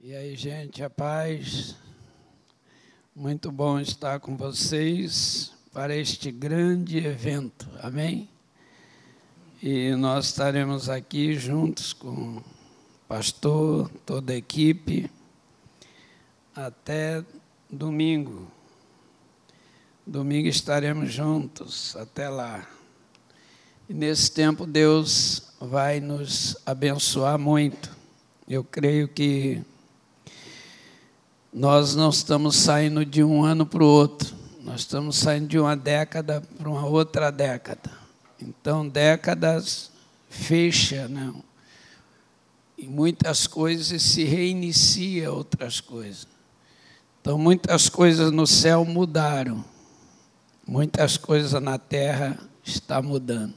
E aí, gente, a paz. Muito bom estar com vocês para este grande evento. Amém? E nós estaremos aqui juntos com o pastor, toda a equipe, até domingo. Domingo estaremos juntos, até lá. E nesse tempo Deus vai nos abençoar muito. Eu creio que nós não estamos saindo de um ano para o outro, nós estamos saindo de uma década para uma outra década. Então, décadas fecha, não. Né? E muitas coisas se reinicia outras coisas. Então, muitas coisas no céu mudaram. Muitas coisas na terra está mudando.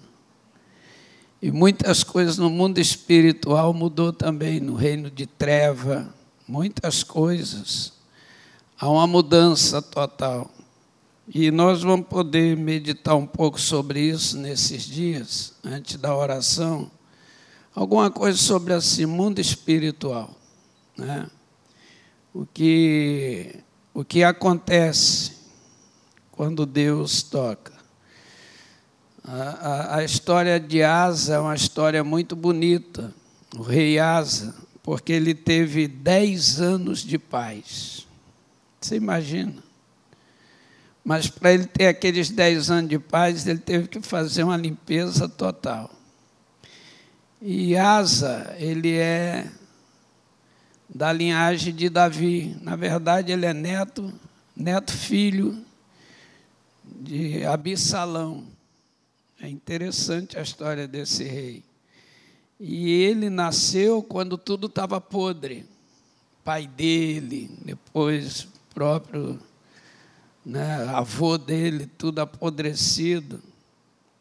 E muitas coisas no mundo espiritual mudou também, no reino de treva, muitas coisas. Há uma mudança total. E nós vamos poder meditar um pouco sobre isso nesses dias, antes da oração. Alguma coisa sobre esse mundo espiritual. Né? O, que, o que acontece quando Deus toca. A, a, a história de Asa é uma história muito bonita. O rei Asa, porque ele teve dez anos de paz. Você imagina? Mas para ele ter aqueles dez anos de paz, ele teve que fazer uma limpeza total. E Asa, ele é da linhagem de Davi. Na verdade, ele é neto, neto filho de Absalão. É interessante a história desse rei. E ele nasceu quando tudo estava podre. Pai dele, depois próprio né, avô dele, tudo apodrecido.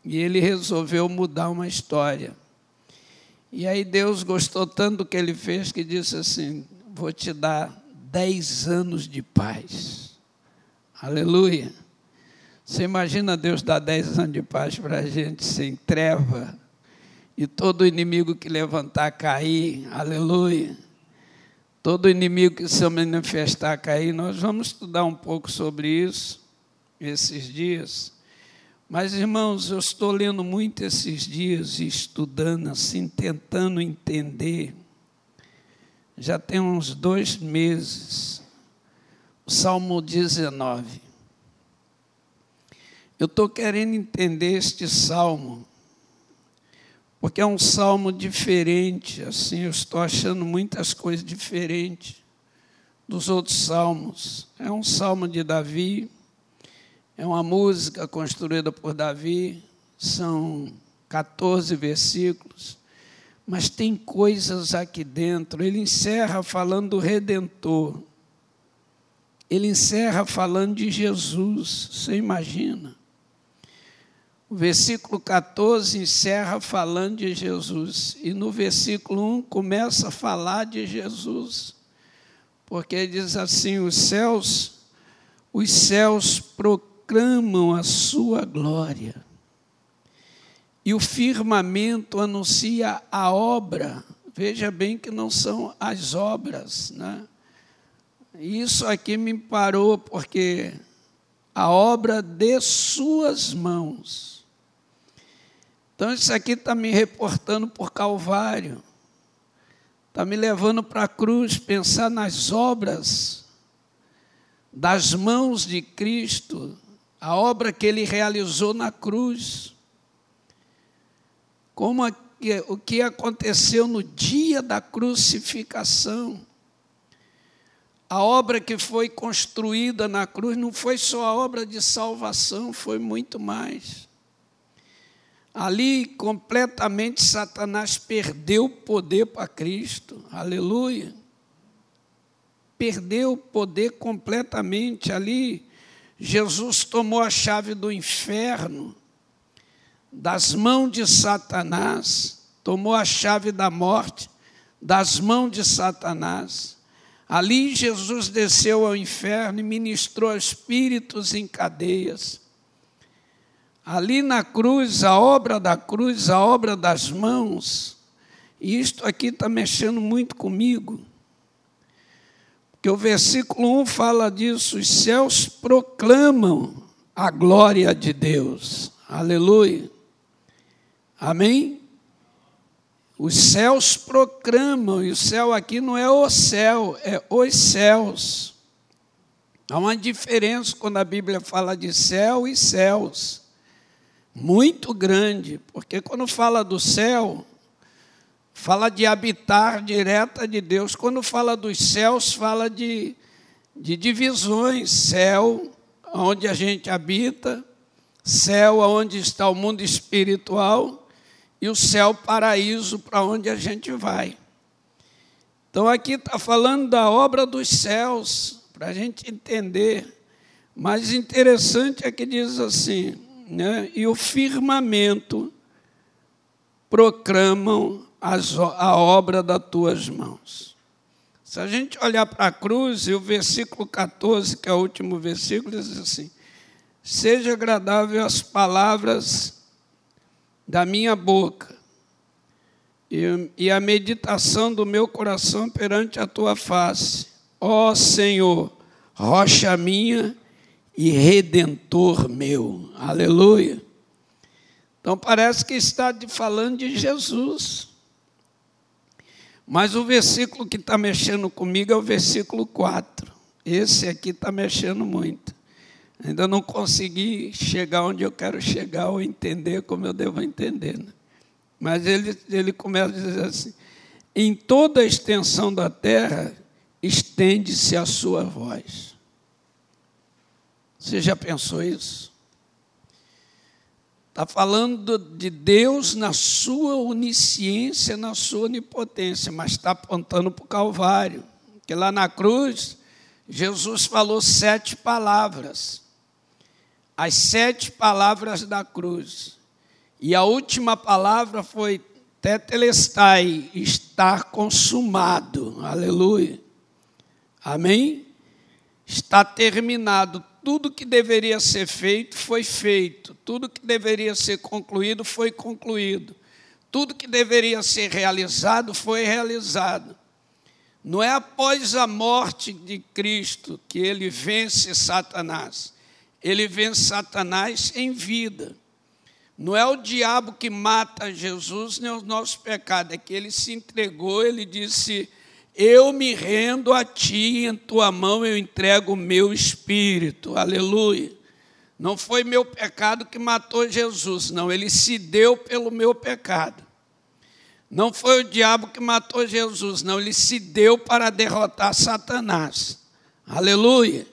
E ele resolveu mudar uma história. E aí Deus gostou tanto do que ele fez que disse assim: Vou te dar dez anos de paz. Aleluia. Você imagina Deus dar dez anos de paz para a gente sem treva, e todo inimigo que levantar cair, aleluia. Todo inimigo que se manifestar cair, nós vamos estudar um pouco sobre isso esses dias. Mas, irmãos, eu estou lendo muito esses dias e estudando, assim, tentando entender. Já tem uns dois meses. O Salmo 19. Eu estou querendo entender este salmo porque é um salmo diferente, assim, eu estou achando muitas coisas diferentes dos outros salmos. É um salmo de Davi, é uma música construída por Davi, são 14 versículos, mas tem coisas aqui dentro. Ele encerra falando do Redentor, ele encerra falando de Jesus, você imagina? O versículo 14 encerra falando de Jesus, e no versículo 1 começa a falar de Jesus, porque diz assim: os céus, os céus proclamam a sua glória, e o firmamento anuncia a obra. Veja bem que não são as obras, né? Isso aqui me parou, porque a obra de suas mãos então, isso aqui está me reportando por Calvário, está me levando para a cruz, pensar nas obras das mãos de Cristo, a obra que ele realizou na cruz. Como a, o que aconteceu no dia da crucificação. A obra que foi construída na cruz não foi só a obra de salvação, foi muito mais. Ali, completamente, Satanás perdeu o poder para Cristo. Aleluia. Perdeu o poder completamente. Ali, Jesus tomou a chave do inferno, das mãos de Satanás, tomou a chave da morte, das mãos de Satanás. Ali, Jesus desceu ao inferno e ministrou espíritos em cadeias ali na cruz, a obra da cruz, a obra das mãos, e isto aqui está mexendo muito comigo, Porque o versículo 1 fala disso: os céus proclamam a glória de Deus. Aleluia. Amém? Os céus proclamam, e o céu aqui não é o céu, é os céus. Há uma diferença quando a Bíblia fala de céu e céus, muito grande, porque quando fala do céu, fala de habitar direta de Deus. Quando fala dos céus, fala de, de divisões: céu, onde a gente habita, céu, onde está o mundo espiritual, e o céu paraíso para onde a gente vai. Então aqui está falando da obra dos céus, para a gente entender. Mas interessante é que diz assim, né? e o firmamento proclamam as, a obra das tuas mãos. Se a gente olhar para a cruz, e o versículo 14, que é o último versículo, diz assim: Seja agradável as palavras da minha boca e, e a meditação do meu coração perante a tua face. Ó Senhor, rocha minha e redentor meu. Aleluia. Então parece que está falando de Jesus. Mas o versículo que está mexendo comigo é o versículo 4. Esse aqui está mexendo muito. Ainda não consegui chegar onde eu quero chegar ou entender como eu devo entender. Né? Mas ele, ele começa a dizer assim: em toda a extensão da terra estende-se a sua voz. Você já pensou isso? Está falando de Deus na sua onisciência, na sua onipotência, mas está apontando para o Calvário. Porque lá na cruz, Jesus falou sete palavras as sete palavras da cruz. E a última palavra foi tetelestai, estar consumado. Aleluia. Amém? Está terminado. Tudo que deveria ser feito foi feito. Tudo que deveria ser concluído foi concluído. Tudo que deveria ser realizado foi realizado. Não é após a morte de Cristo que ele vence Satanás ele vence Satanás em vida. Não é o diabo que mata Jesus, nem os nossos pecados, é que ele se entregou, ele disse: Eu me rendo a ti, em tua mão eu entrego o meu espírito. Aleluia. Não foi meu pecado que matou Jesus, não, ele se deu pelo meu pecado. Não foi o diabo que matou Jesus, não, ele se deu para derrotar Satanás. Aleluia.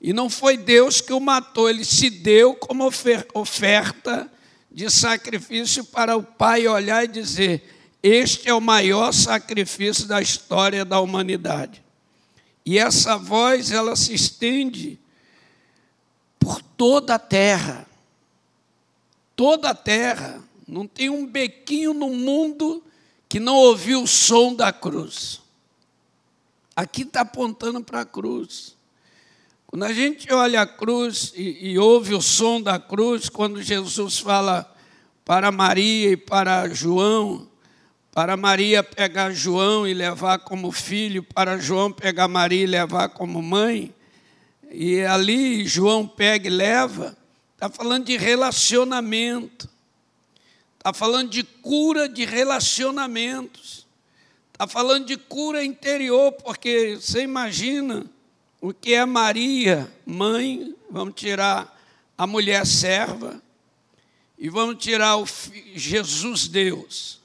E não foi Deus que o matou, ele se deu como oferta de sacrifício para o Pai olhar e dizer: Este é o maior sacrifício da história da humanidade. E essa voz, ela se estende por toda a terra. Toda a terra. Não tem um bequinho no mundo que não ouviu o som da cruz. Aqui está apontando para a cruz. Quando a gente olha a cruz e, e, ouve o som da cruz, quando Jesus fala para Maria e para João, para Maria pegar João e levar como filho, para João pegar Maria e levar como mãe, e ali João pega e leva, está falando de relacionamento, está falando de cura de relacionamentos, está falando de cura interior, porque você imagina o que é Maria, mãe, vamos tirar a mulher serva e vamos tirar o Jesus Deus.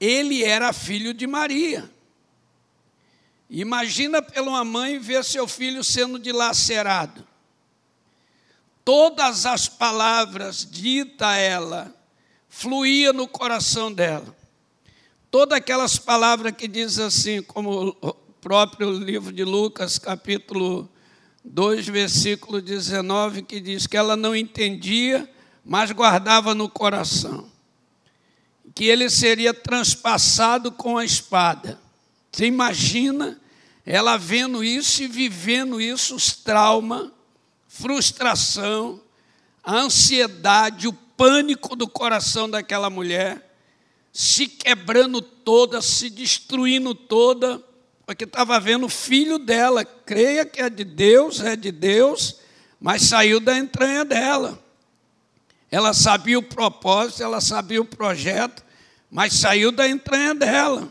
Ele era filho de Maria. Imagina pela uma mãe ver seu filho sendo dilacerado. Todas as palavras dita a ela fluía no coração dela. Todas aquelas palavras que diz assim, como próprio livro de Lucas, capítulo 2, versículo 19, que diz que ela não entendia, mas guardava no coração. Que ele seria transpassado com a espada. Você imagina ela vendo isso e vivendo isso, os traumas, frustração, a ansiedade, o pânico do coração daquela mulher, se quebrando toda, se destruindo toda, porque estava vendo o filho dela. Creia que é de Deus, é de Deus, mas saiu da entranha dela. Ela sabia o propósito, ela sabia o projeto, mas saiu da entranha dela.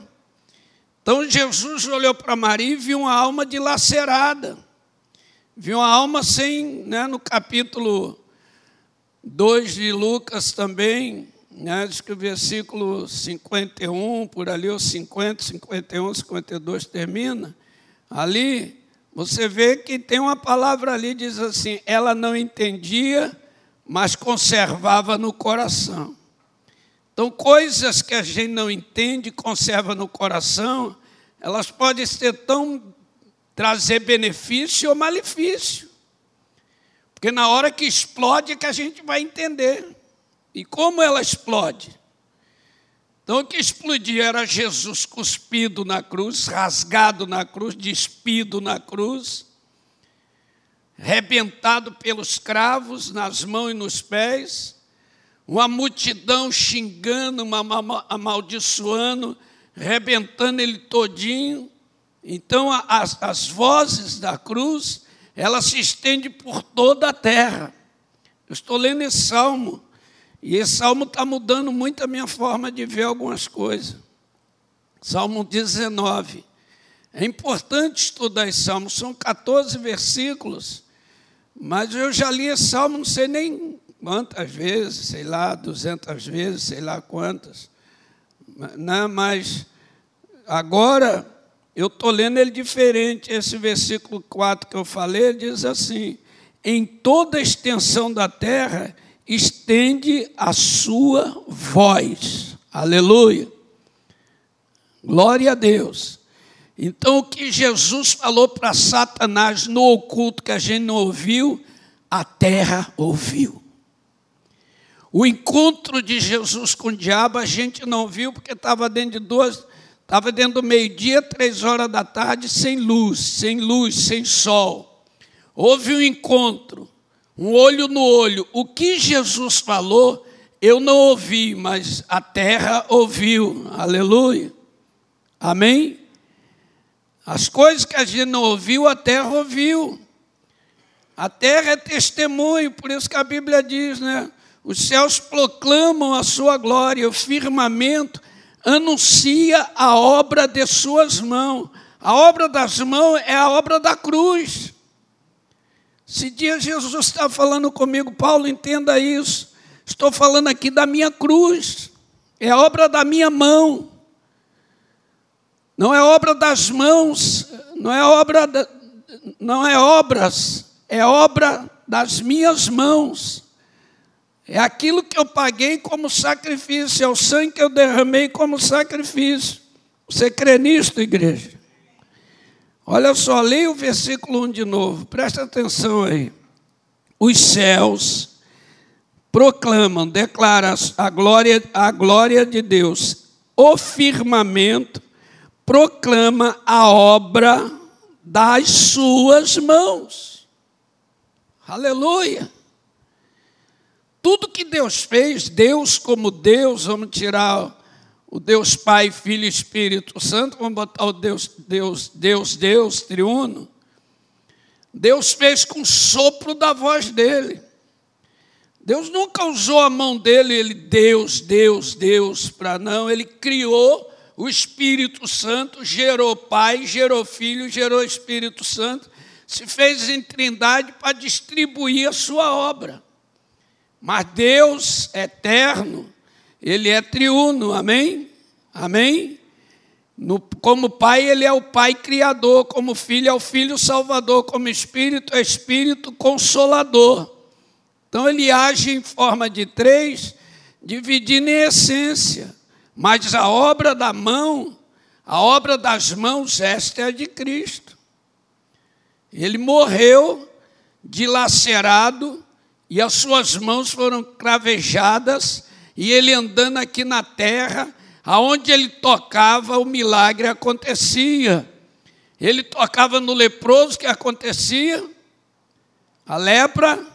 Então Jesus olhou para Maria e viu uma alma dilacerada. Viu uma alma sem, né, no capítulo 2 de Lucas também, né, diz que o versículo 51, por ali, o 50, 51, 52 termina. Ali, você vê que tem uma palavra ali, diz assim: ela não entendia, mas conservava no coração. Então, coisas que a gente não entende, conserva no coração, elas podem ser tão trazer benefício ou malefício. Porque na hora que explode é que a gente vai entender. E como ela explode? Então, o que explodia era Jesus cuspido na cruz, rasgado na cruz, despido na cruz, rebentado pelos cravos nas mãos e nos pés, uma multidão xingando, amaldiçoando, rebentando ele todinho. Então, as, as vozes da cruz, ela se estende por toda a terra. Eu estou lendo esse salmo, e esse salmo está mudando muito a minha forma de ver algumas coisas. Salmo 19. É importante estudar esse salmo, são 14 versículos, mas eu já li esse salmo, não sei nem quantas vezes, sei lá, 200 vezes, sei lá quantas. Não, né, mas agora eu estou lendo ele diferente. Esse versículo 4 que eu falei diz assim: Em toda a extensão da terra estende a sua voz. Aleluia. Glória a Deus. Então, o que Jesus falou para Satanás no oculto que a gente não ouviu, a terra ouviu. O encontro de Jesus com o diabo a gente não viu porque estava dentro de duas, estava dentro do meio-dia, três horas da tarde, sem luz, sem luz, sem sol. Houve um encontro, um olho no olho. O que Jesus falou, eu não ouvi, mas a terra ouviu. Aleluia. Amém? As coisas que a gente não ouviu, a terra ouviu. A terra é testemunho, por isso que a Bíblia diz, né? Os céus proclamam a sua glória, o firmamento anuncia a obra de suas mãos. A obra das mãos é a obra da cruz. Se dia Jesus está falando comigo, Paulo, entenda isso. Estou falando aqui da minha cruz. É a obra da minha mão. Não é obra das mãos, não é obra da, não é obras, é obra das minhas mãos. É aquilo que eu paguei como sacrifício, é o sangue que eu derramei como sacrifício. Você crê nisto, igreja? Olha só, leia o versículo 1 de novo, presta atenção aí. Os céus proclamam, declaram a glória, a glória de Deus. O firmamento proclama a obra das suas mãos. Aleluia. Tudo que Deus fez, Deus como Deus, vamos tirar o Deus Pai, Filho e Espírito Santo, vamos botar o Deus, Deus, Deus, Deus, triuno. Deus fez com o sopro da voz dele. Deus nunca usou a mão dele, ele, Deus, Deus, Deus, para não. Ele criou o Espírito Santo, gerou Pai, gerou Filho, gerou Espírito Santo, se fez em trindade para distribuir a sua obra. Mas Deus eterno, Ele é triuno, amém? Amém? No, como Pai, Ele é o Pai Criador, como Filho é o Filho Salvador, como Espírito é Espírito Consolador. Então Ele age em forma de três, dividindo em essência. Mas a obra da mão, a obra das mãos, esta é a de Cristo. Ele morreu dilacerado e as suas mãos foram cravejadas, e ele andando aqui na terra, aonde ele tocava, o milagre acontecia. Ele tocava no leproso, que acontecia? A lepra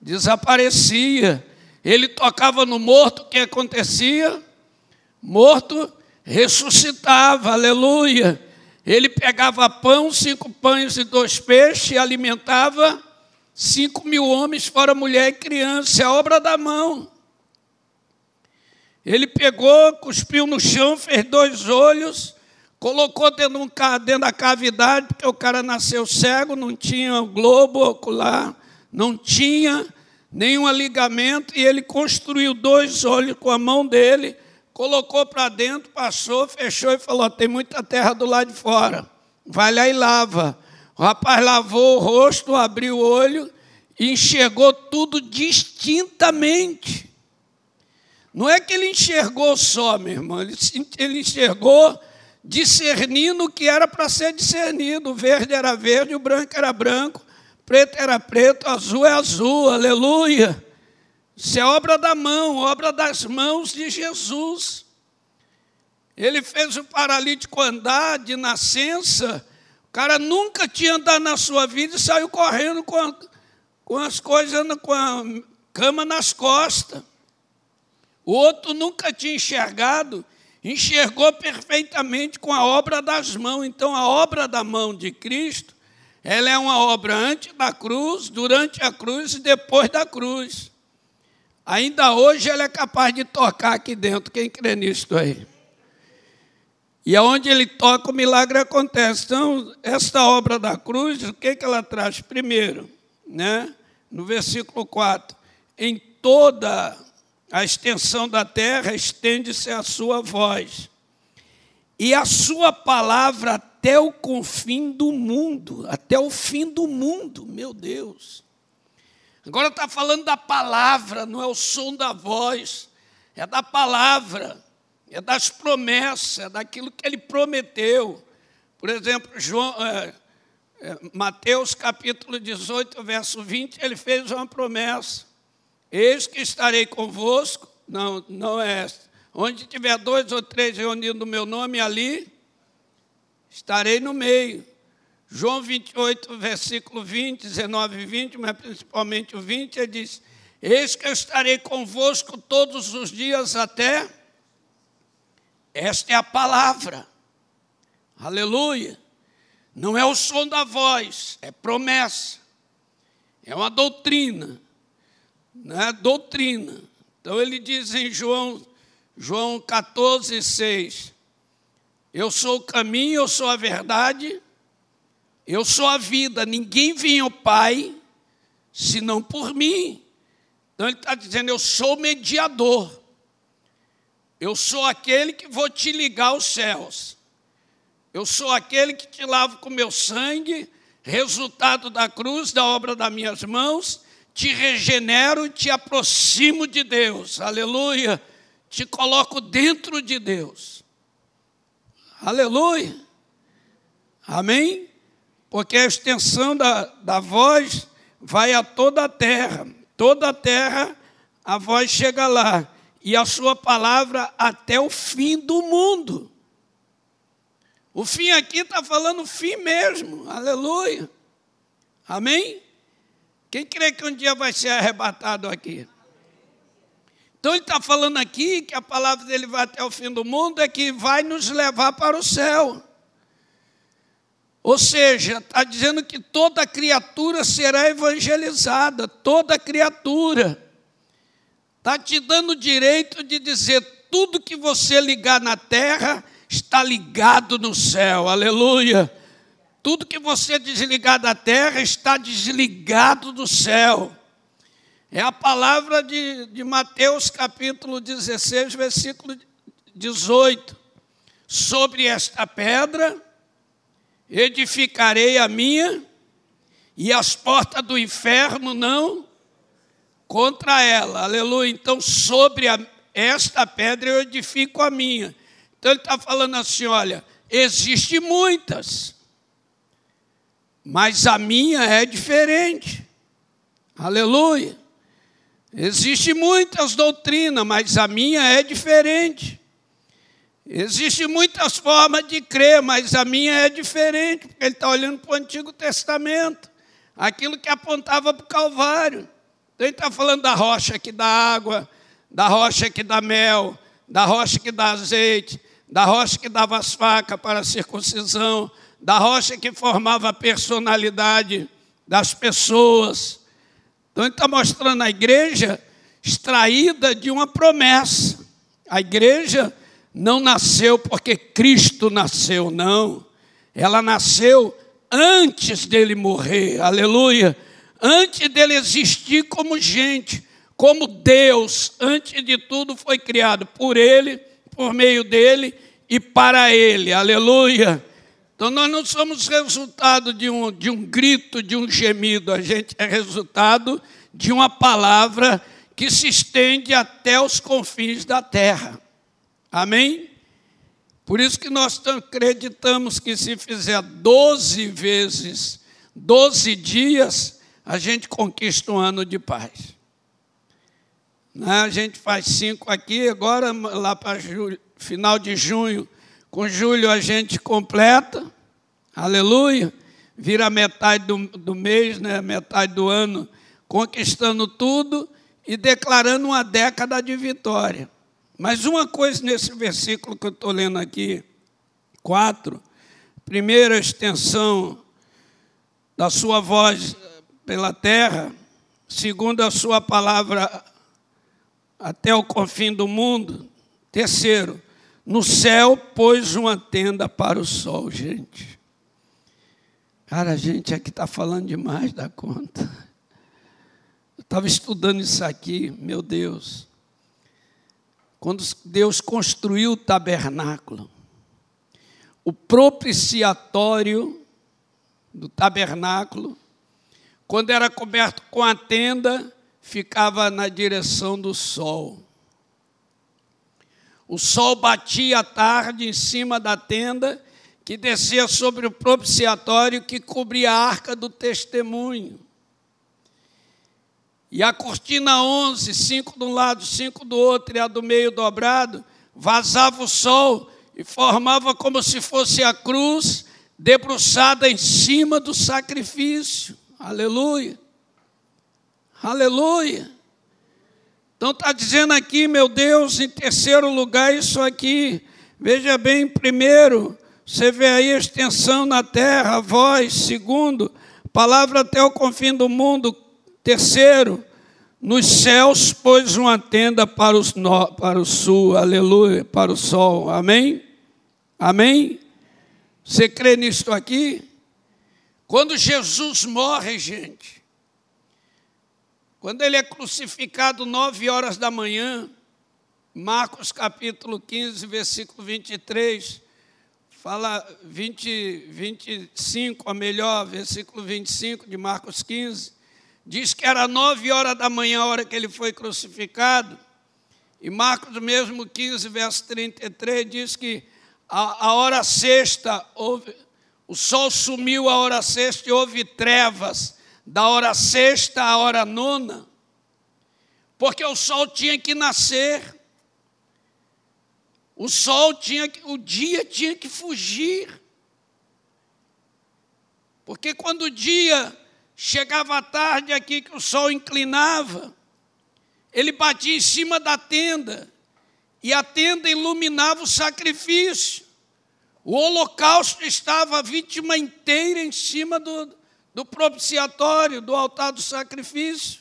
desaparecia. Ele tocava no morto, que acontecia? Morto ressuscitava, aleluia. Ele pegava pão, cinco pães e dois peixes, e alimentava cinco mil homens, fora mulher e criança. É obra da mão. Ele pegou, cuspiu no chão, fez dois olhos, colocou dentro, um, dentro da cavidade, porque o cara nasceu cego, não tinha globo ocular, não tinha nenhum ligamento, e ele construiu dois olhos com a mão dele, colocou para dentro, passou, fechou e falou: tem muita terra do lado de fora, vai lá e lava. O rapaz lavou o rosto, abriu o olho e enxergou tudo distintamente. Não é que ele enxergou só, meu irmão, ele, enxergou discernindo o que era para ser discernido. O verde era verde, o branco era branco, preto era preto, azul é azul, aleluia. Isso é obra da mão, obra das mãos de Jesus. Ele fez o paralítico andar de nascença. Cara nunca tinha andado na sua vida e saiu correndo com, a, com as coisas, com a cama nas costas. O outro nunca tinha enxergado, enxergou perfeitamente com a obra das mãos. Então, a obra da mão de Cristo, ela é uma obra antes da cruz, durante a cruz e depois da cruz. Ainda hoje ela é capaz de tocar aqui dentro, quem crê nisso aí? E aonde ele toca, o milagre acontece. Então, esta obra da cruz, o que, que ela traz? Primeiro, né? no versículo 4, em toda a extensão da terra estende-se a sua voz, e a sua palavra até o confim do mundo, até o fim do mundo, meu Deus. Agora está falando da palavra, não é o som da voz, é da palavra, é das promessas, é daquilo que ele prometeu. Por exemplo, João, é, é, Mateus capítulo 18, verso 20, ele fez uma promessa. Eis que estarei convosco, não, não é esta. Onde tiver dois ou três reunidos no meu nome, ali estarei no meio. João 28, versículo 20, 19 e 20, mas principalmente o 20, ele diz: Eis que eu estarei convosco todos os dias até. Esta é a palavra. Aleluia. Não é o som da voz, é promessa. É uma doutrina né, doutrina. Então ele diz em João, João 14, 6, eu sou o caminho, eu sou a verdade, eu sou a vida, ninguém vem ao Pai senão por mim. Então ele está dizendo, eu sou mediador. Eu sou aquele que vou te ligar aos céus. Eu sou aquele que te lavo com meu sangue, resultado da cruz, da obra das minhas mãos, te regenero, te aproximo de Deus, aleluia, te coloco dentro de Deus, aleluia, amém? Porque a extensão da, da voz vai a toda a terra, toda a terra a voz chega lá, e a sua palavra até o fim do mundo. O fim aqui está falando fim mesmo, aleluia, amém? Quem crê que um dia vai ser arrebatado aqui? Então ele está falando aqui que a palavra dele vai até o fim do mundo, é que vai nos levar para o céu. Ou seja, está dizendo que toda criatura será evangelizada, toda criatura. Está te dando o direito de dizer tudo que você ligar na terra está ligado no céu, aleluia. Tudo que você desligar da terra está desligado do céu. É a palavra de, de Mateus capítulo 16, versículo 18. Sobre esta pedra edificarei a minha, e as portas do inferno não contra ela. Aleluia. Então, sobre a, esta pedra eu edifico a minha. Então, ele está falando assim: olha, existem muitas mas a minha é diferente. Aleluia. Existem muitas doutrinas, mas a minha é diferente. Existem muitas formas de crer, mas a minha é diferente, porque ele está olhando para o Antigo Testamento, aquilo que apontava para o Calvário. Então ele está falando da rocha que dá água, da rocha que dá mel, da rocha que dá azeite, da rocha que dava as facas para a circuncisão, da rocha que formava a personalidade das pessoas. Então, ele está mostrando a igreja extraída de uma promessa. A igreja não nasceu porque Cristo nasceu, não. Ela nasceu antes dele morrer, aleluia. Antes dele existir como gente, como Deus, antes de tudo foi criado por ele, por meio dele e para ele, aleluia. Então nós não somos resultado de um, de um grito, de um gemido, a gente é resultado de uma palavra que se estende até os confins da terra. Amém? Por isso que nós acreditamos que se fizer 12 vezes, 12 dias, a gente conquista um ano de paz. Né? A gente faz cinco aqui, agora lá para final de junho, com julho a gente completa, aleluia, vira metade do, do mês, né? metade do ano, conquistando tudo e declarando uma década de vitória. Mas uma coisa nesse versículo que eu estou lendo aqui, 4, primeira extensão da sua voz pela terra, segundo a sua palavra até o confim do mundo. Terceiro, no céu pôs uma tenda para o sol, gente. Cara, a gente aqui está falando demais da conta. Eu estava estudando isso aqui, meu Deus. Quando Deus construiu o tabernáculo, o propiciatório do tabernáculo, quando era coberto com a tenda, ficava na direção do sol. O sol batia à tarde em cima da tenda, que descia sobre o propiciatório que cobria a arca do testemunho. E a cortina 11, cinco de um lado, cinco do outro, e a do meio dobrado, vazava o sol e formava como se fosse a cruz debruçada em cima do sacrifício. Aleluia. Aleluia. Então está dizendo aqui, meu Deus, em terceiro lugar, isso aqui. Veja bem, primeiro, você vê aí a extensão na terra, a voz. Segundo, palavra até o confim do mundo. Terceiro, nos céus pôs uma tenda para, os, para o sul, aleluia, para o sol. Amém? Amém? Você crê nisto aqui? Quando Jesus morre, gente, quando ele é crucificado nove horas da manhã, Marcos capítulo 15, versículo 23, fala 20, 25, a melhor, versículo 25 de Marcos 15, diz que era nove horas da manhã a hora que ele foi crucificado, e Marcos mesmo 15, verso 33, diz que a, a hora sexta, houve, o sol sumiu a hora sexta e houve trevas, da hora sexta à hora nona, porque o sol tinha que nascer, o sol tinha que, o dia tinha que fugir. Porque quando o dia chegava à tarde aqui que o sol inclinava, ele batia em cima da tenda, e a tenda iluminava o sacrifício. O holocausto estava a vítima inteira em cima do, do propiciatório, do altar do sacrifício,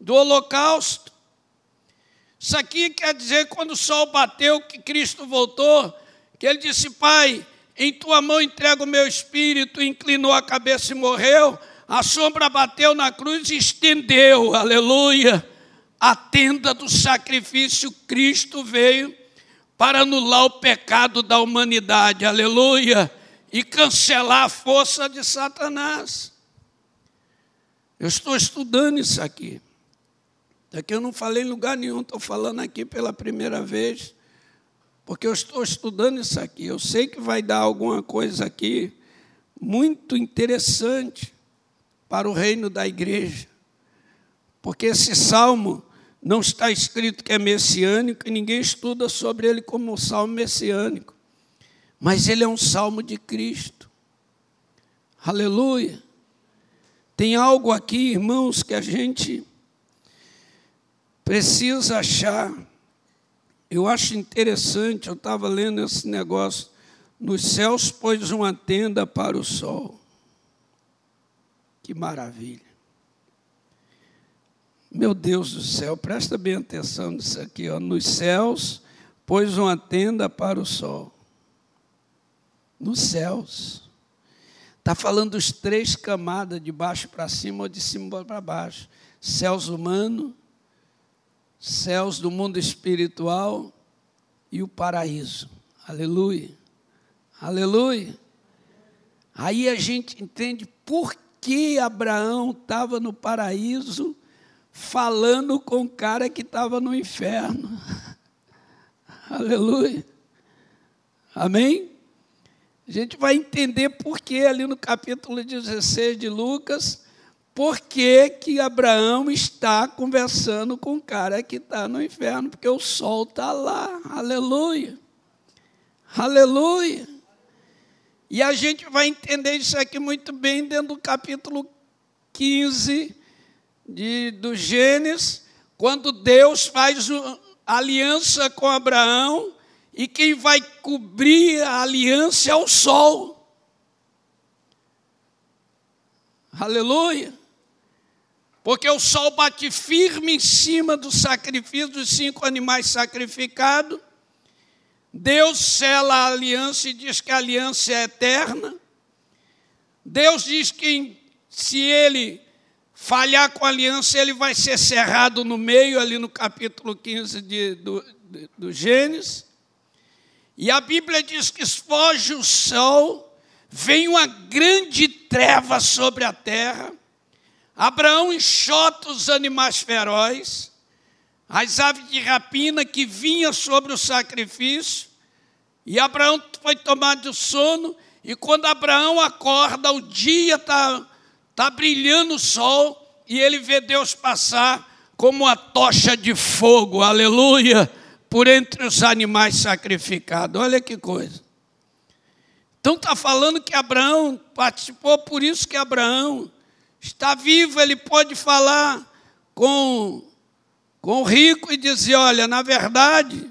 do holocausto. Isso aqui quer dizer quando o sol bateu, que Cristo voltou, que ele disse: Pai, em tua mão entrego o meu espírito, inclinou a cabeça e morreu. A sombra bateu na cruz e estendeu, aleluia. A tenda do sacrifício, Cristo veio para anular o pecado da humanidade, aleluia, e cancelar a força de Satanás. Eu estou estudando isso aqui. Daqui eu não falei em lugar nenhum, estou falando aqui pela primeira vez, porque eu estou estudando isso aqui. Eu sei que vai dar alguma coisa aqui muito interessante para o reino da igreja, porque esse salmo não está escrito que é messiânico e ninguém estuda sobre ele como um salmo messiânico, mas ele é um salmo de Cristo. Aleluia. Tem algo aqui, irmãos, que a gente precisa achar eu acho interessante, eu estava lendo esse negócio, nos céus pôs uma tenda para o sol. Que maravilha. Meu Deus do céu, presta bem atenção nisso aqui, ó. Nos céus pôs uma tenda para o sol. Nos céus. Está falando dos três camadas, de baixo para cima ou de cima para baixo. Céus humanos, céus do mundo espiritual e o paraíso. Aleluia. Aleluia. Aí a gente entende por que Abraão estava no paraíso falando com o cara que estava no inferno. Aleluia. Amém? A gente vai entender por que ali no capítulo 16 de Lucas por que, que Abraão está conversando com o cara que está no inferno? Porque o sol está lá. Aleluia. Aleluia. E a gente vai entender isso aqui muito bem dentro do capítulo 15 de, do Gênesis, quando Deus faz aliança com Abraão e quem vai cobrir a aliança é o sol. Aleluia. Porque o sol bate firme em cima do sacrifício dos cinco animais sacrificados. Deus sela a aliança e diz que a aliança é eterna. Deus diz que se ele falhar com a aliança, ele vai ser cerrado no meio, ali no capítulo 15 de, do, de, do Gênesis. E a Bíblia diz que foge o sol, vem uma grande treva sobre a terra Abraão enxota os animais ferozes, as aves de rapina que vinham sobre o sacrifício, e Abraão foi tomado de sono, e quando Abraão acorda, o dia está tá brilhando o sol, e ele vê Deus passar como uma tocha de fogo, aleluia, por entre os animais sacrificados. Olha que coisa. Então está falando que Abraão participou, por isso que Abraão está vivo, ele pode falar com, com o rico e dizer: Olha, na verdade,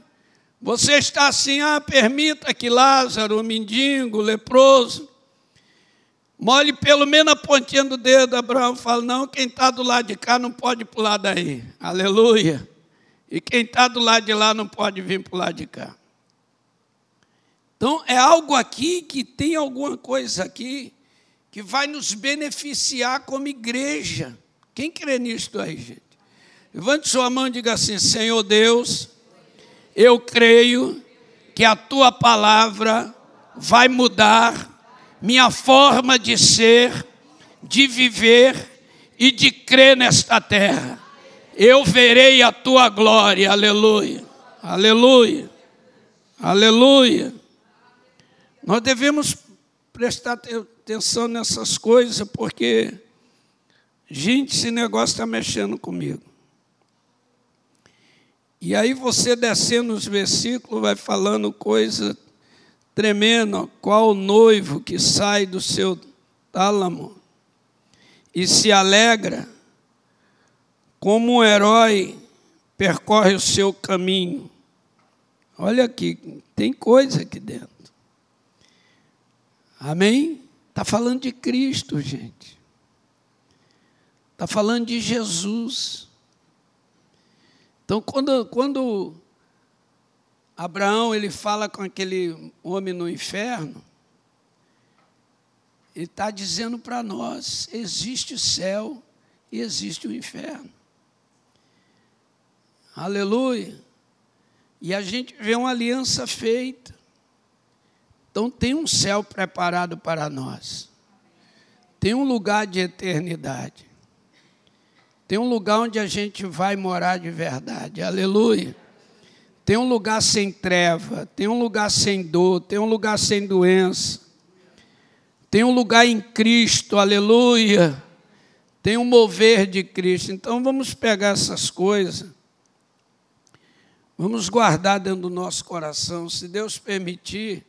você está assim, ah, permita que Lázaro, o mendigo, o leproso, molhe pelo menos a pontinha do dedo. Abraão fala: Não, quem está do lado de cá não pode pular daí. Aleluia. E quem está do lado de lá não pode vir para o lado de cá. Então, é algo aqui que tem alguma coisa aqui que vai nos beneficiar como igreja. Quem crê nisto aí, gente? Levante sua mão e diga assim: Senhor Deus, eu creio que a tua palavra vai mudar minha forma de ser, de viver e de crer nesta terra. Eu verei a tua glória, aleluia, aleluia, aleluia. Nós devemos prestar atenção nessas coisas, porque, gente, esse negócio está mexendo comigo. E aí você descendo os versículos, vai falando coisa tremenda, qual o noivo que sai do seu tálamo e se alegra, como um herói percorre o seu caminho. Olha aqui, tem coisa aqui dentro. Amém? Está falando de Cristo, gente. Está falando de Jesus. Então, quando, quando Abraão ele fala com aquele homem no inferno, ele está dizendo para nós: existe o céu e existe o inferno. Aleluia. E a gente vê uma aliança feita. Então tem um céu preparado para nós. Tem um lugar de eternidade. Tem um lugar onde a gente vai morar de verdade. Aleluia. Tem um lugar sem treva, tem um lugar sem dor, tem um lugar sem doença. Tem um lugar em Cristo, aleluia. Tem um mover de Cristo. Então vamos pegar essas coisas. Vamos guardar dentro do nosso coração. Se Deus permitir,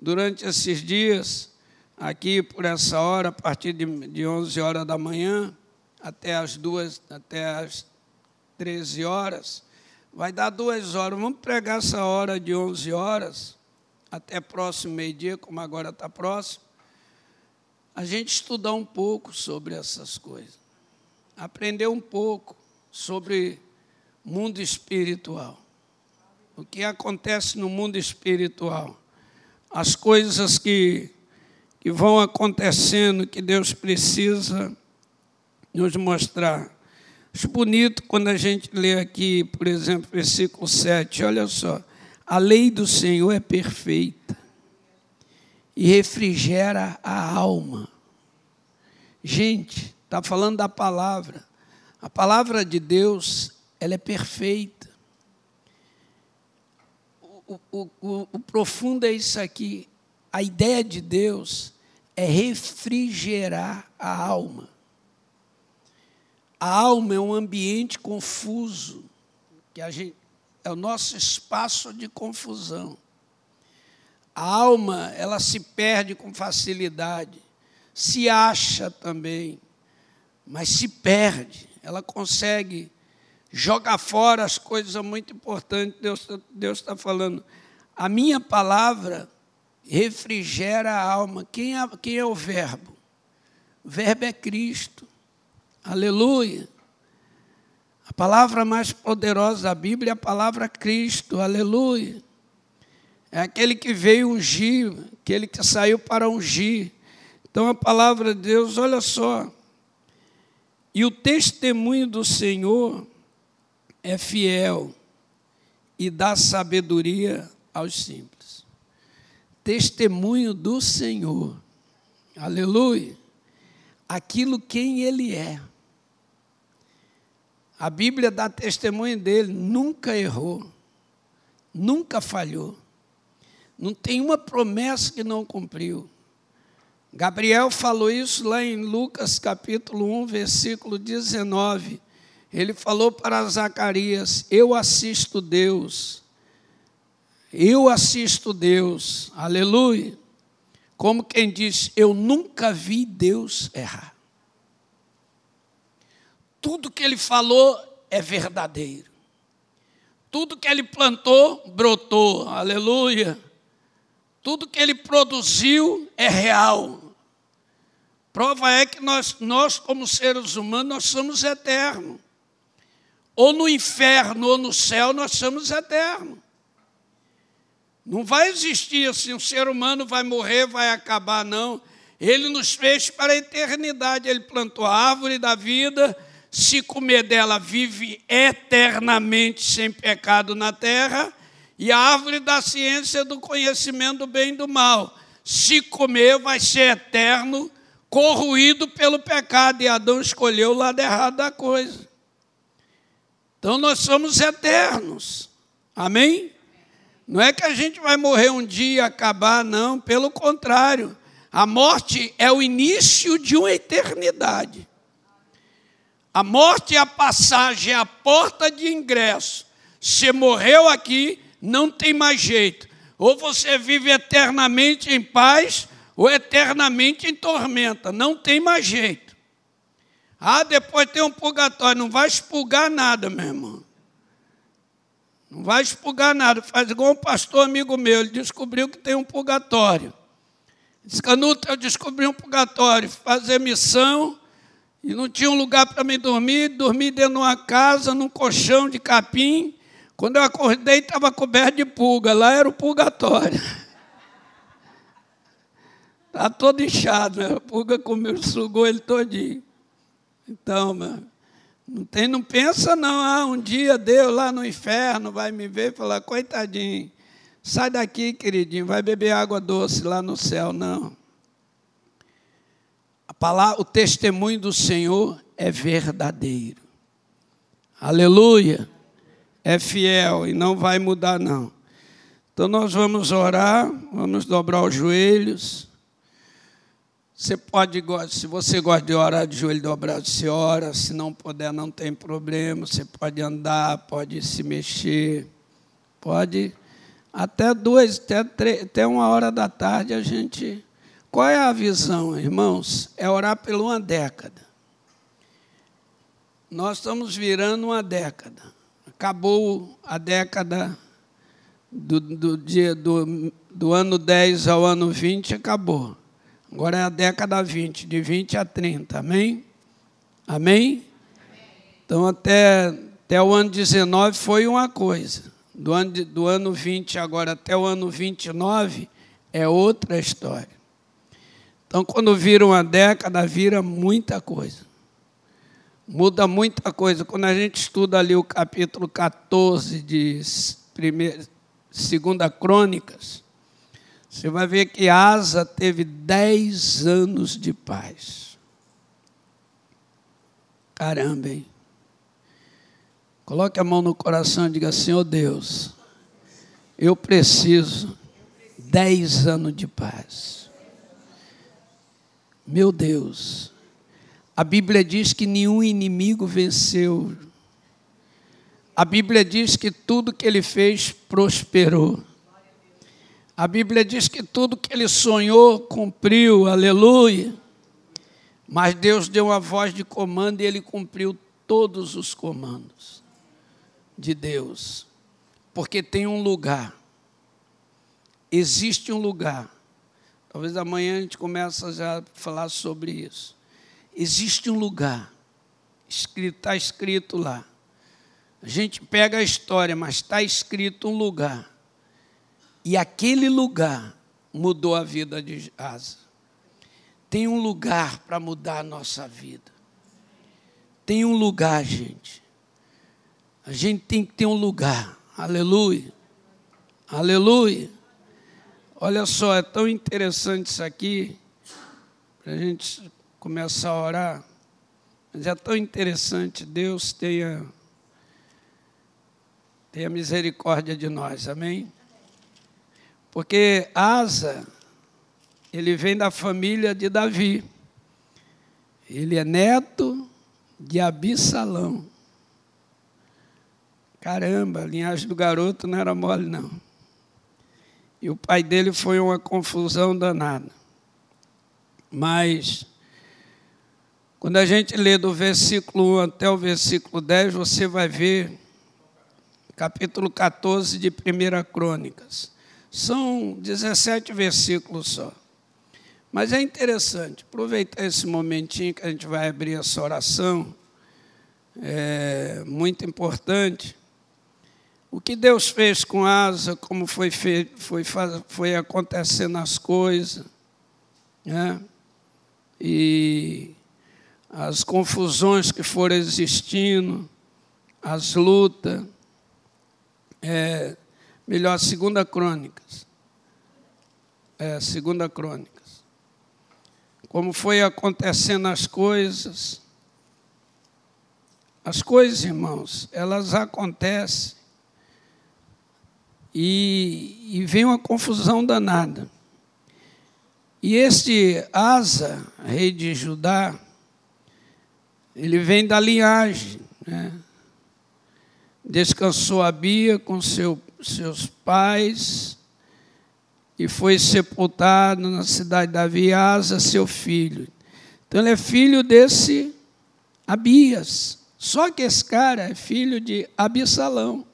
durante esses dias, aqui por essa hora, a partir de, de 11 horas da manhã até as duas, até as 13 horas, Vai dar duas horas. Vamos pregar essa hora de 11 horas, até próximo meio-dia, como agora está próximo. A gente estudar um pouco sobre essas coisas. Aprender um pouco sobre mundo espiritual. O que acontece no mundo espiritual. As coisas que, que vão acontecendo, que Deus precisa nos mostrar. Acho bonito quando a gente lê aqui, por exemplo, versículo 7, olha só. A lei do Senhor é perfeita e refrigera a alma. Gente, está falando da palavra. A palavra de Deus, ela é perfeita. O, o, o, o profundo é isso aqui. A ideia de Deus é refrigerar a alma. A alma é um ambiente confuso, que a gente, é o nosso espaço de confusão. A alma, ela se perde com facilidade, se acha também, mas se perde. Ela consegue jogar fora as coisas muito importantes. Deus Deus está falando. A minha palavra refrigera a alma. Quem é, quem é o verbo? O verbo é Cristo. Aleluia. A palavra mais poderosa da Bíblia é a palavra Cristo. Aleluia. É aquele que veio ungir, aquele que saiu para ungir. Então a palavra de Deus, olha só. E o testemunho do Senhor é fiel e dá sabedoria aos simples. Testemunho do Senhor. Aleluia. Aquilo quem ele é. A Bíblia dá testemunho dele, nunca errou, nunca falhou. Não tem uma promessa que não cumpriu. Gabriel falou isso lá em Lucas capítulo 1, versículo 19. Ele falou para Zacarias: Eu assisto Deus. Eu assisto Deus. Aleluia. Como quem diz: Eu nunca vi Deus errar tudo que ele falou é verdadeiro. Tudo que ele plantou, brotou. Aleluia. Tudo que ele produziu é real. Prova é que nós, nós como seres humanos, nós somos eternos. Ou no inferno ou no céu, nós somos eternos. Não vai existir assim, um ser humano vai morrer, vai acabar, não. Ele nos fez para a eternidade. Ele plantou a árvore da vida se comer dela, vive eternamente sem pecado na terra, e a árvore da ciência do conhecimento do bem e do mal. Se comer, vai ser eterno, corroído pelo pecado, e Adão escolheu o lado errado da coisa. Então nós somos eternos. Amém? Não é que a gente vai morrer um dia e acabar, não, pelo contrário. A morte é o início de uma eternidade. A morte é a passagem, é a porta de ingresso. Você morreu aqui, não tem mais jeito. Ou você vive eternamente em paz, ou eternamente em tormenta. Não tem mais jeito. Ah, depois tem um purgatório. Não vai expulgar nada, meu irmão. Não vai expulgar nada. Faz igual um pastor amigo meu. Ele descobriu que tem um purgatório. Diz, Canuto, eu descobri um purgatório. Fazer missão e não tinha um lugar para me dormir, dormi dentro de uma casa, num colchão de capim. Quando eu acordei, estava coberto de pulga. Lá era o purgatório. Está todo inchado, né? a pulga comeu, sugou ele todinho. Então, mano, não, tem, não pensa não, ah, um dia Deus lá no inferno vai me ver e falar, coitadinho, sai daqui, queridinho, vai beber água doce lá no céu, não palavra, o testemunho do Senhor é verdadeiro. Aleluia. É fiel e não vai mudar, não. Então nós vamos orar, vamos dobrar os joelhos. Você pode, se você gosta de orar de joelho dobrado, você ora. Se não puder, não tem problema. Você pode andar, pode se mexer, pode até duas, até, três, até uma hora da tarde a gente qual é a visão, irmãos? É orar por uma década. Nós estamos virando uma década. acabou a década do, do, dia, do, do ano 10 ao ano 20, acabou. Agora é a década 20, de 20 a 30, amém? Amém? Então, até, até o ano 19 foi uma coisa. Do ano, do ano 20 agora até o ano 29 é outra história. Então, quando vira uma década, vira muita coisa. Muda muita coisa. Quando a gente estuda ali o capítulo 14 de primeira, Segunda Crônicas, você vai ver que Asa teve dez anos de paz. Caramba, hein? Coloque a mão no coração e diga: Senhor Deus, eu preciso dez anos de paz. Meu Deus, a Bíblia diz que nenhum inimigo venceu. A Bíblia diz que tudo que ele fez prosperou. A Bíblia diz que tudo que ele sonhou cumpriu, aleluia. Mas Deus deu uma voz de comando e ele cumpriu todos os comandos de Deus. Porque tem um lugar. Existe um lugar. Talvez amanhã a gente comece já a falar sobre isso. Existe um lugar. Está escrito lá. A gente pega a história, mas está escrito um lugar. E aquele lugar mudou a vida de Asa. Tem um lugar para mudar a nossa vida. Tem um lugar, gente. A gente tem que ter um lugar. Aleluia. Aleluia. Olha só, é tão interessante isso aqui, para a gente começar a orar. Mas é tão interessante, Deus tenha, tenha misericórdia de nós, amém? Porque Asa, ele vem da família de Davi. Ele é neto de Abissalão. Caramba, a linhagem do garoto não era mole, não. E o pai dele foi uma confusão danada. Mas, quando a gente lê do versículo 1 até o versículo 10, você vai ver capítulo 14 de 1 Crônicas. São 17 versículos só. Mas é interessante, aproveitar esse momentinho que a gente vai abrir essa oração, é muito importante. O que Deus fez com Asa, como foi, feito, foi, foi acontecendo as coisas, né? e as confusões que foram existindo, as lutas. É, melhor, segunda crônicas. É, segunda crônicas. Como foi acontecendo as coisas. As coisas, irmãos, elas acontecem e, e vem uma confusão danada. E este Asa, rei de Judá, ele vem da linhagem, né? descansou a Bia com seu, seus pais e foi sepultado na cidade de Davi, Asa, seu filho. Então ele é filho desse Abias. Só que esse cara é filho de Absalão.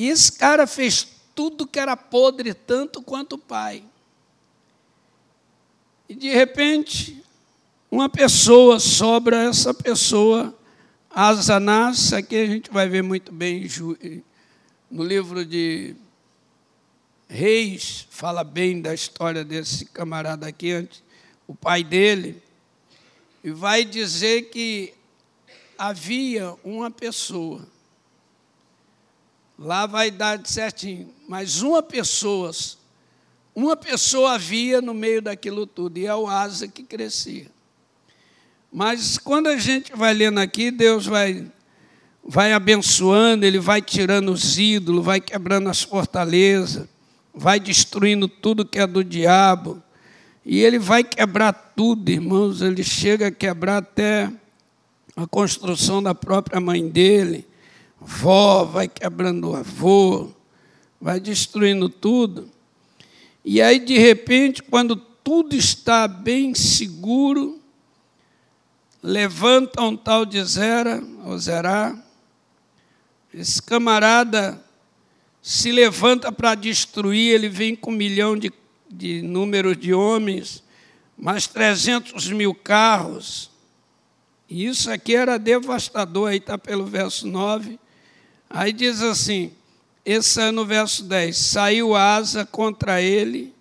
E esse cara fez tudo que era podre, tanto quanto o pai. E de repente, uma pessoa sobra essa pessoa, Asanás, aqui a gente vai ver muito bem no livro de Reis, fala bem da história desse camarada aqui, antes, o pai dele, e vai dizer que havia uma pessoa Lá vai dar certinho. Mas uma pessoa, uma pessoa havia no meio daquilo tudo, e é o asa que crescia. Mas quando a gente vai lendo aqui, Deus vai, vai abençoando, Ele vai tirando os ídolos, vai quebrando as fortalezas, vai destruindo tudo que é do diabo. E Ele vai quebrar tudo, irmãos. Ele chega a quebrar até a construção da própria mãe dele vó, vai quebrando o avô, vai destruindo tudo. E aí, de repente, quando tudo está bem seguro, levanta um tal de Zera, ou Zerá. Esse camarada se levanta para destruir, ele vem com um milhão de, de número de homens, mais 300 mil carros. E isso aqui era devastador, aí está pelo verso 9. Aí diz assim: esse é no verso 10: saiu asa contra ele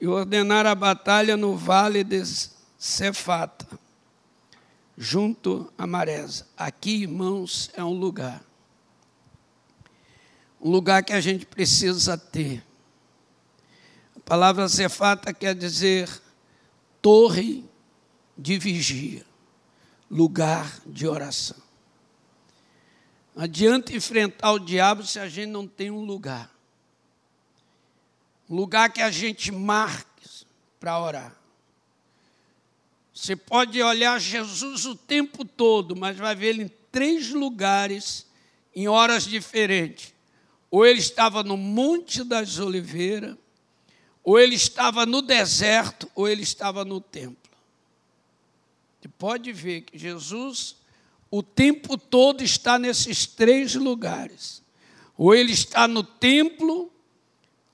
e ordenaram a batalha no vale de Cefata, junto a Maresa. Aqui, irmãos, é um lugar. Um lugar que a gente precisa ter. A palavra Cefata quer dizer torre de vigia, lugar de oração. Adianta enfrentar o diabo se a gente não tem um lugar. Um lugar que a gente marque para orar. Você pode olhar Jesus o tempo todo, mas vai ver ele em três lugares, em horas diferentes. Ou ele estava no Monte das Oliveiras, ou ele estava no deserto, ou ele estava no templo. Você pode ver que Jesus o tempo todo está nesses três lugares. Ou ele está no templo,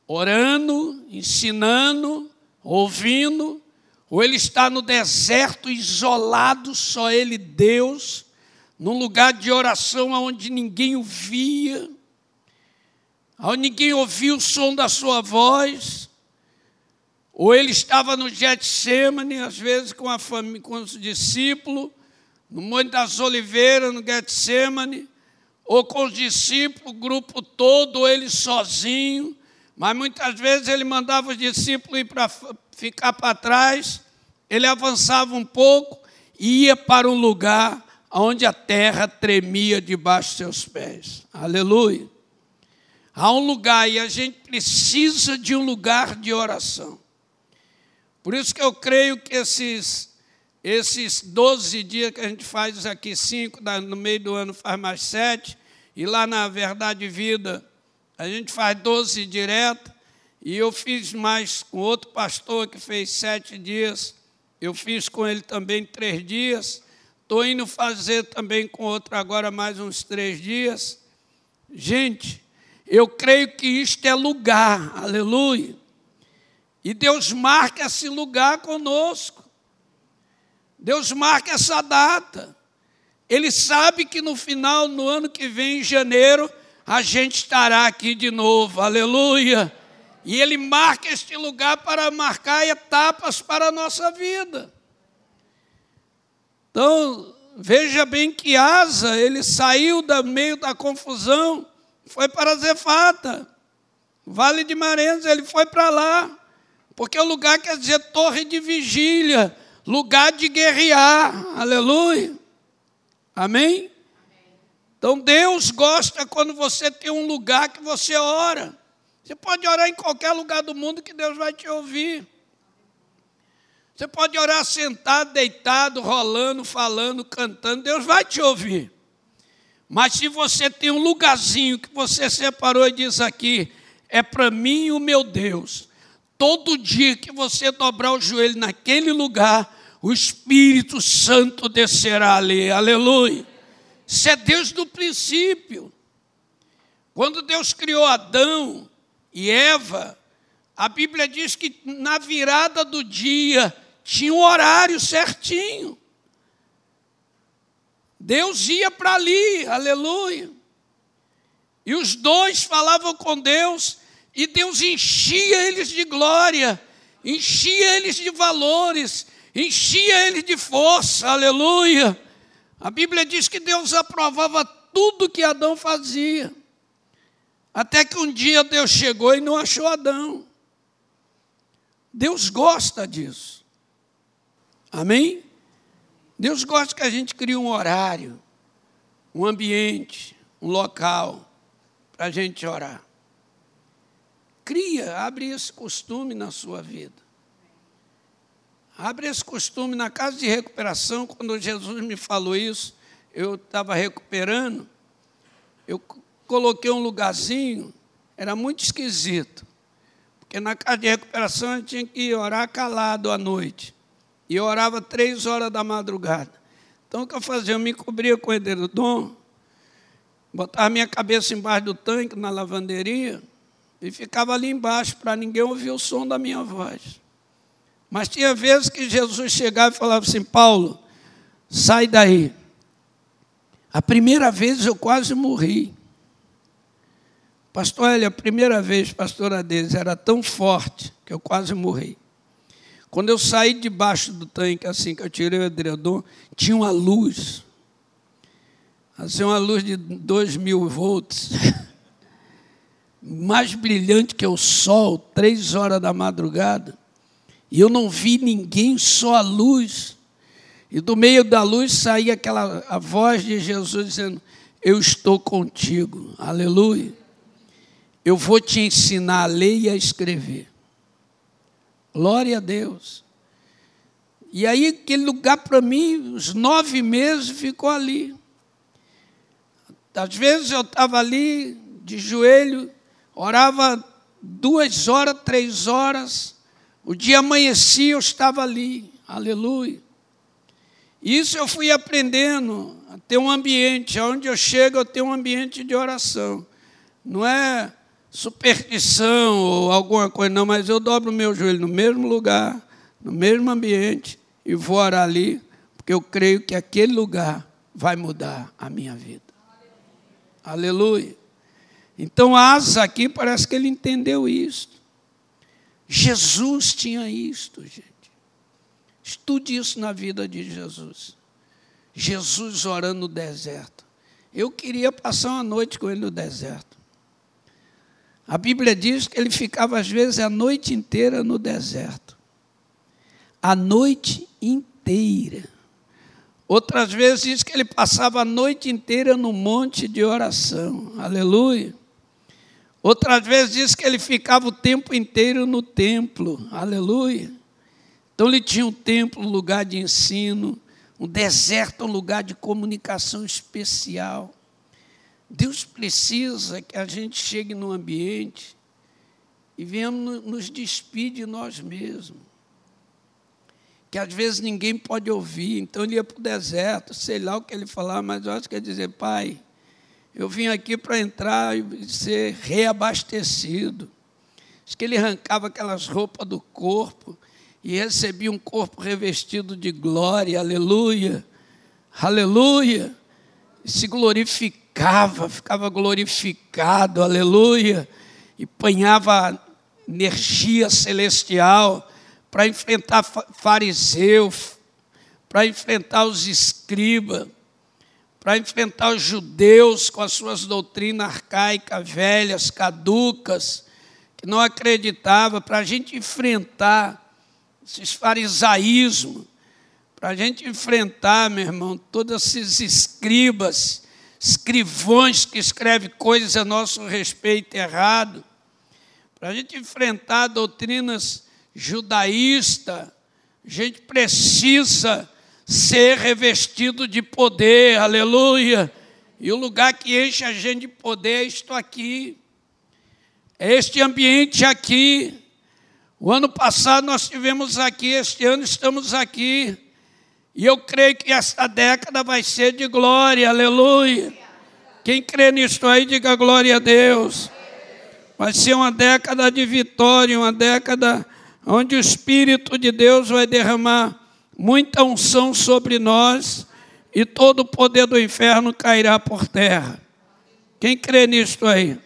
orando, ensinando, ouvindo, ou ele está no deserto, isolado, só ele, Deus, num lugar de oração onde ninguém o via, onde ninguém ouvia o som da sua voz, ou ele estava no Getsemane, às vezes com, a com os discípulos, no Monte das Oliveiras, no Getsemane, ou com os discípulos, o grupo todo, ou ele sozinho, mas muitas vezes ele mandava os discípulos ir para ficar para trás, ele avançava um pouco e ia para um lugar onde a terra tremia debaixo de seus pés. Aleluia. Há um lugar e a gente precisa de um lugar de oração. Por isso que eu creio que esses esses 12 dias que a gente faz aqui, cinco, no meio do ano faz mais sete, e lá na Verdade Vida a gente faz 12 direto, e eu fiz mais com outro pastor que fez sete dias, eu fiz com ele também três dias, estou indo fazer também com outro agora mais uns três dias. Gente, eu creio que isto é lugar, aleluia. E Deus marca esse lugar conosco. Deus marca essa data. Ele sabe que no final, no ano que vem, em janeiro, a gente estará aqui de novo. Aleluia. E ele marca este lugar para marcar etapas para a nossa vida. Então, veja bem que Asa, ele saiu do meio da confusão, foi para Zefata, Vale de Marenza, ele foi para lá, porque o lugar quer dizer torre de vigília, lugar de guerrear. Aleluia. Amém? Então Deus gosta quando você tem um lugar que você ora. Você pode orar em qualquer lugar do mundo que Deus vai te ouvir. Você pode orar sentado, deitado, rolando, falando, cantando, Deus vai te ouvir. Mas se você tem um lugarzinho que você separou e diz aqui, é para mim o meu Deus, todo dia que você dobrar o joelho naquele lugar, o Espírito Santo descerá ali. Aleluia. Isso é Deus do princípio. Quando Deus criou Adão e Eva, a Bíblia diz que na virada do dia tinha um horário certinho. Deus ia para ali, aleluia. E os dois falavam com Deus e Deus enchia eles de glória, enchia eles de valores, enchia eles de força, aleluia. A Bíblia diz que Deus aprovava tudo que Adão fazia. Até que um dia Deus chegou e não achou Adão. Deus gosta disso. Amém? Deus gosta que a gente crie um horário, um ambiente, um local para a gente orar. Cria, abre esse costume na sua vida. Abre esse costume na casa de recuperação. Quando Jesus me falou isso, eu estava recuperando. Eu coloquei um lugarzinho, era muito esquisito. Porque na casa de recuperação eu tinha que orar calado à noite. E eu orava três horas da madrugada. Então o que eu fazia? Eu me cobria com o edredom, botava minha cabeça embaixo do tanque, na lavanderia, e ficava ali embaixo para ninguém ouvir o som da minha voz. Mas tinha vezes que Jesus chegava e falava assim: Paulo, sai daí. A primeira vez eu quase morri. Pastor Elia, a primeira vez, pastora Deise, era tão forte que eu quase morri. Quando eu saí debaixo do tanque, assim que eu tirei o edredom, tinha uma luz. Assim, uma luz de dois mil volts. Mais brilhante que o sol, três horas da madrugada. E eu não vi ninguém, só a luz. E do meio da luz saía aquela a voz de Jesus dizendo: Eu estou contigo. Aleluia. Eu vou te ensinar a ler e a escrever. Glória a Deus. E aí, aquele lugar para mim, os nove meses ficou ali. Às vezes eu estava ali, de joelho, orava duas horas, três horas, o dia amanhecia, eu estava ali, aleluia. Isso eu fui aprendendo a ter um ambiente, aonde eu chego, eu tenho um ambiente de oração. Não é superstição ou alguma coisa, não, mas eu dobro o meu joelho no mesmo lugar, no mesmo ambiente, e vou orar ali, porque eu creio que aquele lugar vai mudar a minha vida. Aleluia. Então, Asa aqui parece que ele entendeu isso. Jesus tinha isto, gente. Estude isso na vida de Jesus. Jesus orando no deserto. Eu queria passar uma noite com ele no deserto. A Bíblia diz que ele ficava, às vezes, a noite inteira no deserto. A noite inteira. Outras vezes diz que ele passava a noite inteira no monte de oração. Aleluia. Outras vezes diz que ele ficava o tempo inteiro no templo. Aleluia. Então ele tinha um templo, um lugar de ensino, um deserto, um lugar de comunicação especial. Deus precisa que a gente chegue no ambiente e venhamos nos despedir de nós mesmos. Que às vezes ninguém pode ouvir. Então ele ia para o deserto, sei lá o que ele falava, mas eu acho que ia dizer, pai, eu vim aqui para entrar e ser reabastecido. Diz que ele arrancava aquelas roupas do corpo e recebia um corpo revestido de glória, aleluia, aleluia. E se glorificava, ficava glorificado, aleluia. E panhava energia celestial para enfrentar fariseus, para enfrentar os escribas para enfrentar os judeus com as suas doutrinas arcaicas, velhas, caducas, que não acreditava, para a gente enfrentar esses farisaísmos, para a gente enfrentar, meu irmão, todos esses escribas, escrivões que escrevem coisas a nosso respeito errado, para a gente enfrentar doutrinas judaístas, a gente precisa ser revestido de poder, aleluia. E o lugar que enche a gente de poder é isto aqui, é este ambiente aqui. O ano passado nós tivemos aqui, este ano estamos aqui. E eu creio que esta década vai ser de glória, aleluia. Quem crê nisto aí, diga glória a Deus. Vai ser uma década de vitória, uma década onde o Espírito de Deus vai derramar muita unção sobre nós e todo o poder do inferno cairá por terra. Quem crê nisto aí?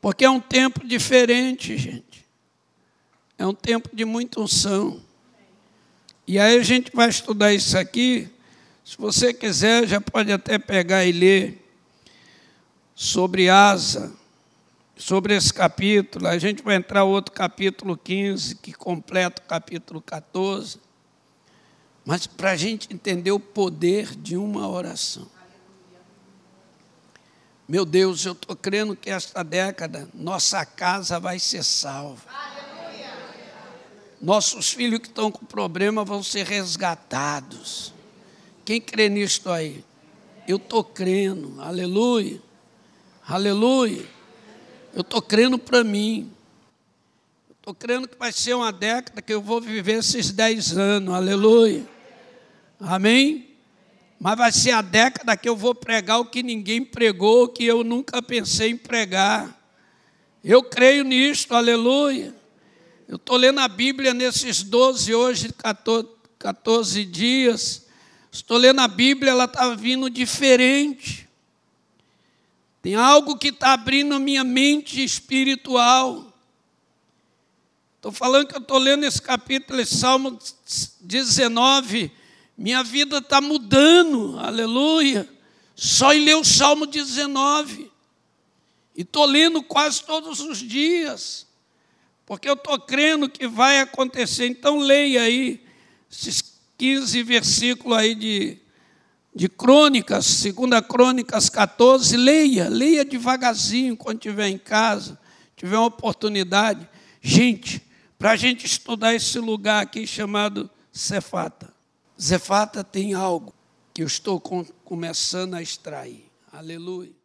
Porque é um tempo diferente, gente. É um tempo de muita unção. E aí a gente vai estudar isso aqui. Se você quiser, já pode até pegar e ler sobre Asa, sobre esse capítulo. A gente vai entrar outro capítulo 15, que completa o capítulo 14 mas para a gente entender o poder de uma oração. Meu Deus, eu estou crendo que esta década nossa casa vai ser salva. Nossos filhos que estão com problema vão ser resgatados. Quem crê nisto aí? Eu estou crendo, aleluia, aleluia. Eu estou crendo para mim. Estou crendo que vai ser uma década que eu vou viver esses dez anos, aleluia. Amém? Mas vai ser a década que eu vou pregar o que ninguém pregou, que eu nunca pensei em pregar. Eu creio nisto, aleluia. Eu estou lendo a Bíblia nesses 12, hoje, 14, 14 dias. Estou lendo a Bíblia, ela está vindo diferente. Tem algo que está abrindo a minha mente espiritual. Estou falando que eu estou lendo esse capítulo, esse Salmo 19. Minha vida está mudando, aleluia. Só em ler o Salmo 19. E estou lendo quase todos os dias, porque eu estou crendo que vai acontecer. Então leia aí esses 15 versículos aí de, de Crônicas, segunda Crônicas 14, leia, leia devagarzinho quando estiver em casa, tiver uma oportunidade. Gente, para a gente estudar esse lugar aqui chamado Cefata. Zefata tem algo que eu estou com, começando a extrair. Aleluia.